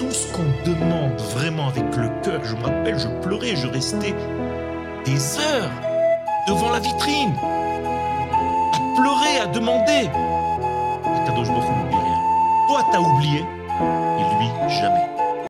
tout ce qu'on demande vraiment avec le cœur, je me rappelle, je pleurais, je restais des heures devant la vitrine, à pleurer, à demander. Akadosh Baruch n'oublie rien. Toi, t'as oublié, et lui, jamais.